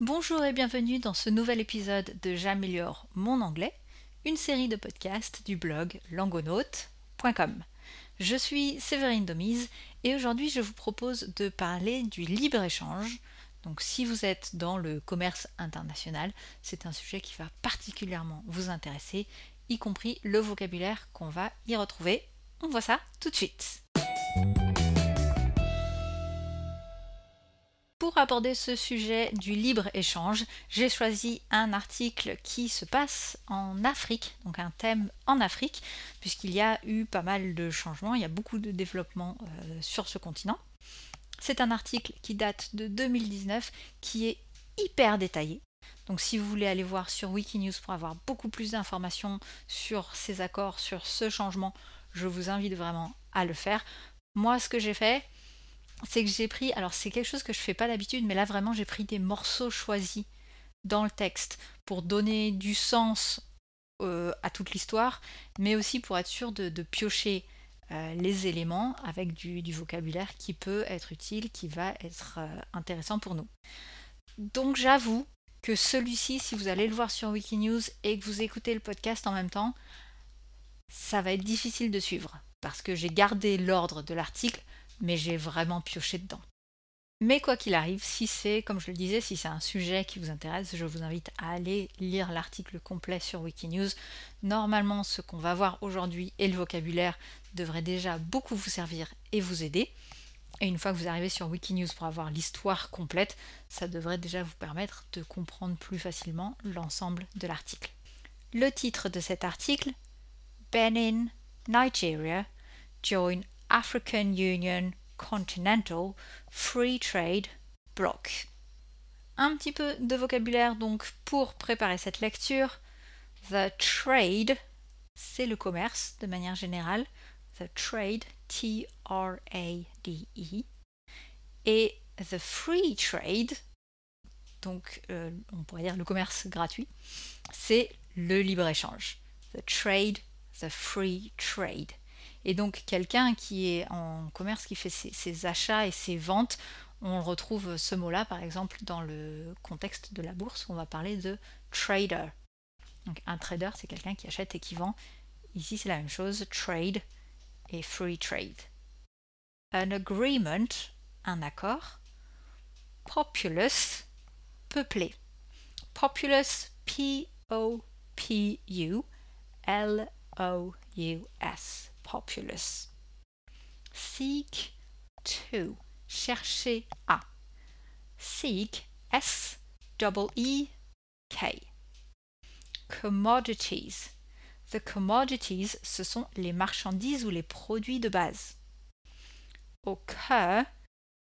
Bonjour et bienvenue dans ce nouvel épisode de J'améliore mon anglais, une série de podcasts du blog langonaute.com. Je suis Séverine Domise et aujourd'hui je vous propose de parler du libre-échange. Donc si vous êtes dans le commerce international, c'est un sujet qui va particulièrement vous intéresser, y compris le vocabulaire qu'on va y retrouver. On voit ça tout de suite. Pour aborder ce sujet du libre-échange, j'ai choisi un article qui se passe en Afrique, donc un thème en Afrique, puisqu'il y a eu pas mal de changements, il y a beaucoup de développement euh, sur ce continent. C'est un article qui date de 2019, qui est hyper détaillé. Donc si vous voulez aller voir sur Wikinews pour avoir beaucoup plus d'informations sur ces accords, sur ce changement, je vous invite vraiment à le faire. Moi, ce que j'ai fait, c'est que j'ai pris, alors c'est quelque chose que je fais pas d'habitude, mais là vraiment j'ai pris des morceaux choisis dans le texte pour donner du sens euh, à toute l'histoire, mais aussi pour être sûr de, piocher euh, les éléments avec du, vocabulaire qui peut être utile, qui va être euh, intéressant pour nous. Donc j'avoue que celui-ci, si vous allez le voir sur Wikinews et que vous écoutez le podcast en même temps, ça va être difficile de suivre parce que j'ai gardé l'ordre de l'article mais j'ai vraiment pioché dedans. Mais quoi qu'il arrive, si c'est, comme je le disais, si c'est un sujet qui vous intéresse, je vous invite à aller lire l'article complet sur Wikinews. Normalement, ce qu'on va voir aujourd'hui et le vocabulaire devrait déjà beaucoup vous servir et vous aider. Et une fois que vous arrivez sur Wikinews pour avoir l'histoire complète, ça devrait déjà vous permettre de comprendre plus facilement l'ensemble de l'article. Le titre de cet article, Benin, Nigeria, join African Union Continental Free Trade Bloc. Un petit peu de vocabulaire donc pour préparer cette lecture. The trade, c'est le commerce de manière générale. The trade, T-R-A-D-E. Et the free trade, donc euh, on pourrait dire le commerce gratuit, c'est le libre-échange. The trade, the free trade. Et donc quelqu'un qui est en commerce, qui fait ses, achats et ses ventes, on retrouve ce mot-là par exemple dans le contexte de la bourse, on va parler de trader. Donc un trader, c'est quelqu'un qui achète et qui vend. Ici, c'est la même chose, trade et free trade. Un agreement, un accord. Populous, peuplé. Populous, P-O-P-U, Populous. Seek to, chercher à. Seek, S double E K. Commodities. The commodities, ce sont les marchandises ou les produits de base. Occur,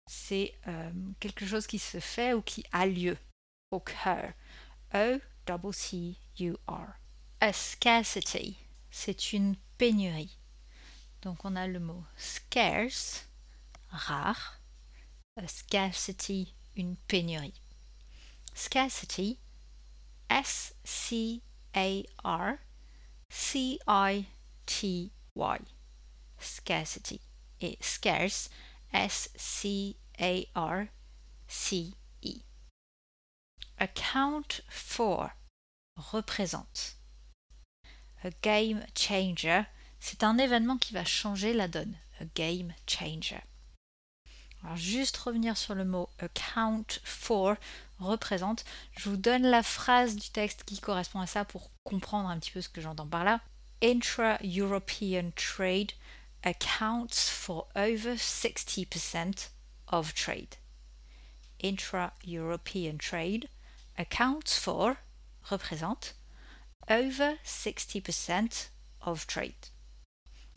c'est euh, quelque chose qui se fait ou qui a lieu. Occur. O double C U R. A scarcity, c'est une pénurie. Donc on a le mot scarce, rare, scarcity, une pénurie. Scarcity, S-C-A-R, C-I-T-Y, scarcity. Et scarce, S-C-A-R-C-E. Account for, représente. A game changer, c'est un événement qui va changer la donne. A game changer. Alors juste revenir sur le mot account for, représente. Je vous donne la phrase du texte qui correspond à ça pour comprendre un petit peu ce que j'entends par là. Intra-European trade accounts for over 60% of trade. Intra-European trade accounts for, représente, over 60% of trade.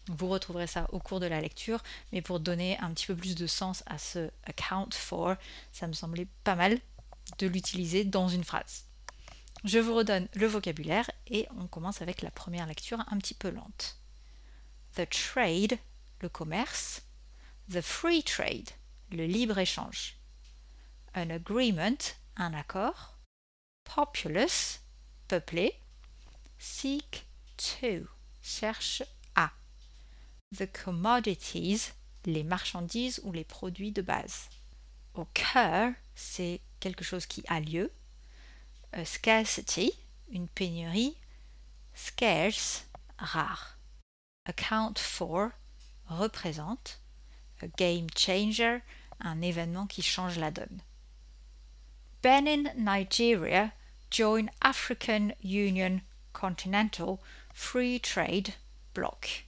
Vous retrouverez ça au cours de la lecture, mais pour donner un petit peu plus de sens à ce account for, ça me semblait pas mal de l'utiliser dans une phrase. Je vous redonne le vocabulaire et on commence avec la première lecture un petit peu lente. The trade, le commerce. The free trade, le libre-échange. An agreement, un accord. Populous, peuplé. Seek to, cherche the commodities, les marchandises ou les produits de base. Occur, c'est quelque chose qui a lieu. A scarcity, une pénurie. Scarce, rare. Account for, représente. A game changer, un événement qui change la donne. Benin, Nigeria join African Union Continental Free Trade Bloc.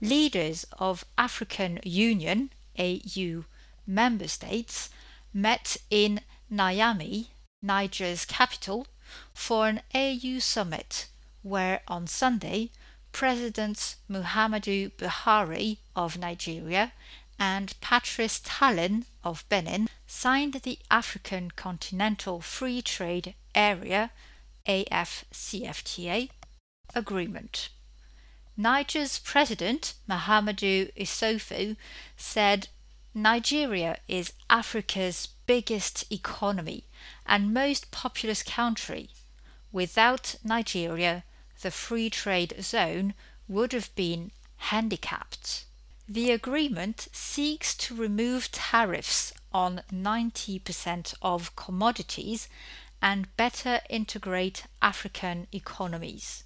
Leaders of African Union AU member states met in Niamey, Niger's capital, for an AU summit where on Sunday Presidents Muhammadu Buhari of Nigeria and Patrice Talon of Benin signed the African Continental Free Trade Area AFCFTA agreement. Niger's president, Mahamadou Issoufou, said Nigeria is Africa's biggest economy and most populous country. Without Nigeria, the free trade zone would have been handicapped. The agreement seeks to remove tariffs on 90% of commodities and better integrate African economies.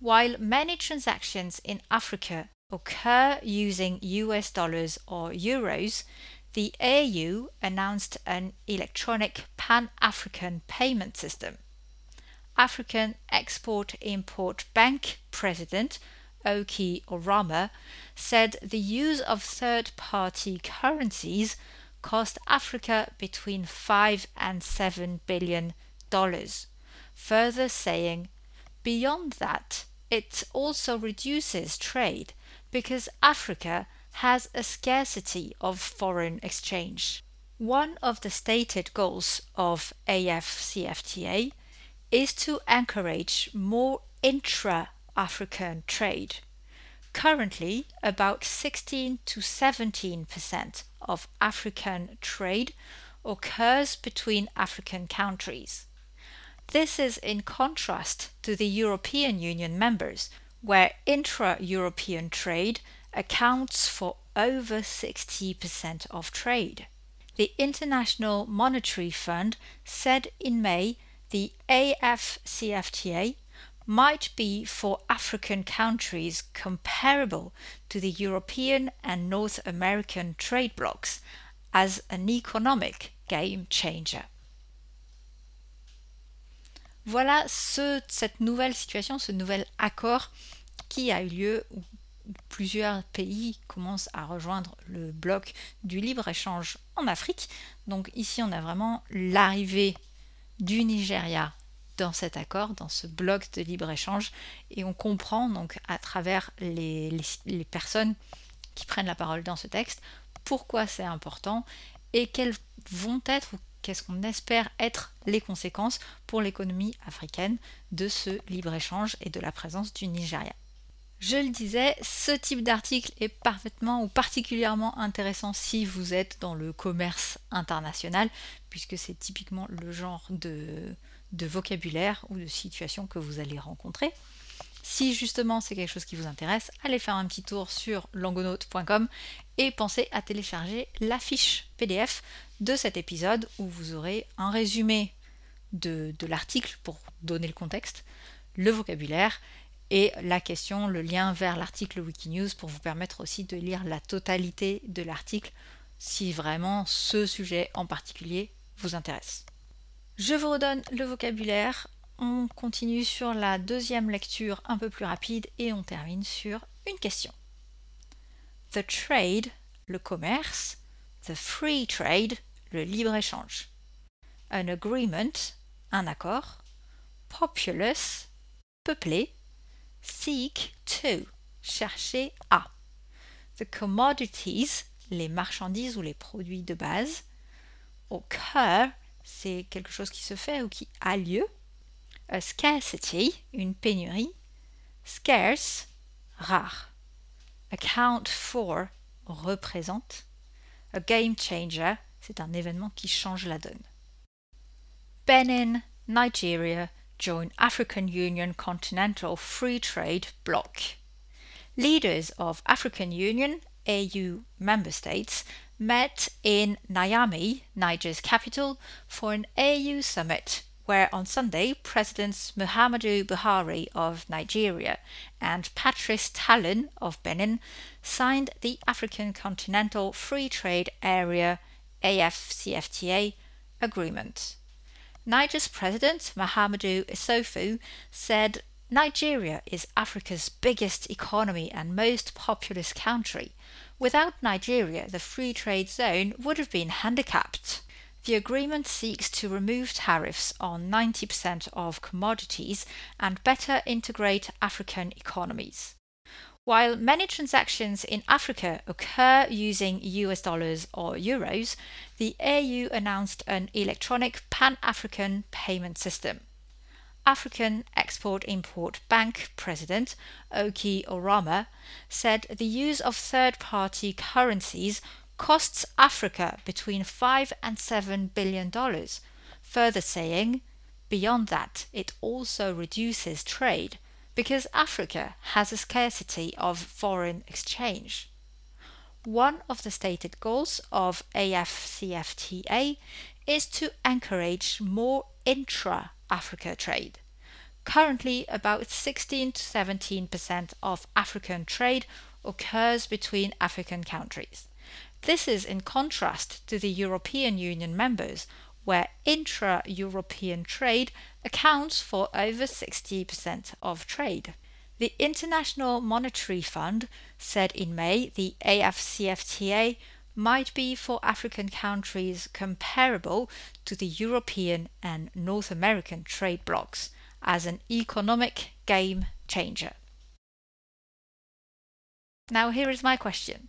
While many transactions in Africa occur using US dollars or euros, the AU announced an electronic pan African payment system. African Export Import Bank President Oki Orama said the use of third party currencies cost Africa between 5 and 7 billion dollars, further saying beyond that it also reduces trade because Africa has a scarcity of foreign exchange. One of the stated goals of AFCFTA is to encourage more intra African trade. Currently, about 16 to 17 percent of African trade occurs between African countries. This is in contrast to the European Union members, where intra European trade accounts for over 60% of trade. The International Monetary Fund said in May the AFCFTA might be for African countries comparable to the European and North American trade blocs as an economic game changer. Voilà ce, cette nouvelle situation, ce nouvel accord qui a eu lieu où plusieurs pays commencent à rejoindre le bloc du libre-échange en Afrique. Donc ici, on a vraiment l'arrivée du Nigeria dans cet accord, dans ce bloc de libre-échange, et on comprend donc à travers les, les, personnes qui prennent la parole dans ce texte pourquoi c'est important et quelles vont être ou qu'est-ce qu'on espère être les conséquences pour l'économie africaine de ce libre-échange et de la présence du Nigeria. Je le disais, ce type d'article est parfaitement ou particulièrement intéressant si vous êtes dans le commerce international, puisque c'est typiquement le genre de, vocabulaire ou de situation que vous allez rencontrer. Si justement c'est quelque chose qui vous intéresse, allez faire un petit tour sur langonaute.com et pensez à télécharger la fiche PDF de cet épisode où vous aurez un résumé de, l'article pour donner le contexte, le vocabulaire et la question, le lien vers l'article Wikinews pour vous permettre aussi de lire la totalité de l'article si vraiment ce sujet en particulier vous intéresse. Je vous redonne le vocabulaire. On continue sur la deuxième lecture un peu plus rapide et on termine sur une question. The trade, le commerce. The free trade, le libre-échange. An agreement, un accord. Populous, peuplé. Seek to, chercher à. The commodities, les marchandises ou les produits de base. Occur, c'est quelque chose qui se fait ou qui a lieu. A scarcity, une pénurie. Scarce, rare. Account for, représente. A game changer, c'est un événement qui change la donne. Benin, Nigeria, join African Union Continental Free Trade Bloc. Leaders of African Union AU member states met in Niamey, Niger's capital, for an AU summit where on Sunday Presidents Muhammadu Buhari of Nigeria and Patrice Talon of Benin signed the African Continental Free Trade Area AFCFTA agreement. Niger's president Mahamadou Issoufou said Nigeria is Africa's biggest economy and most populous country. Without Nigeria, the free trade zone would have been handicapped. The agreement seeks to remove tariffs on 90% of commodities and better integrate African economies. While many transactions in Africa occur using US dollars or euros, the AU announced an electronic pan African payment system. African Export Import Bank President Oki Orama said the use of third party currencies costs Africa between 5 and 7 billion dollars, further saying, beyond that, it also reduces trade because Africa has a scarcity of foreign exchange. One of the stated goals of AFCFTA is to encourage more intra Africa trade. Currently, about 16 to 17% of African trade occurs between African countries. This is in contrast to the European Union members, where intra European trade accounts for over 60% of trade. The International Monetary Fund said in May the AFCFTA might be for African countries comparable to the European and North American trade blocs as an economic game changer. Now, here is my question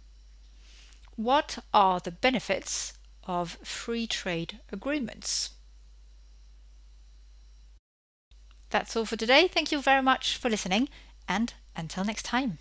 What are the benefits of free trade agreements? That's all for today. Thank you very much for listening, and until next time.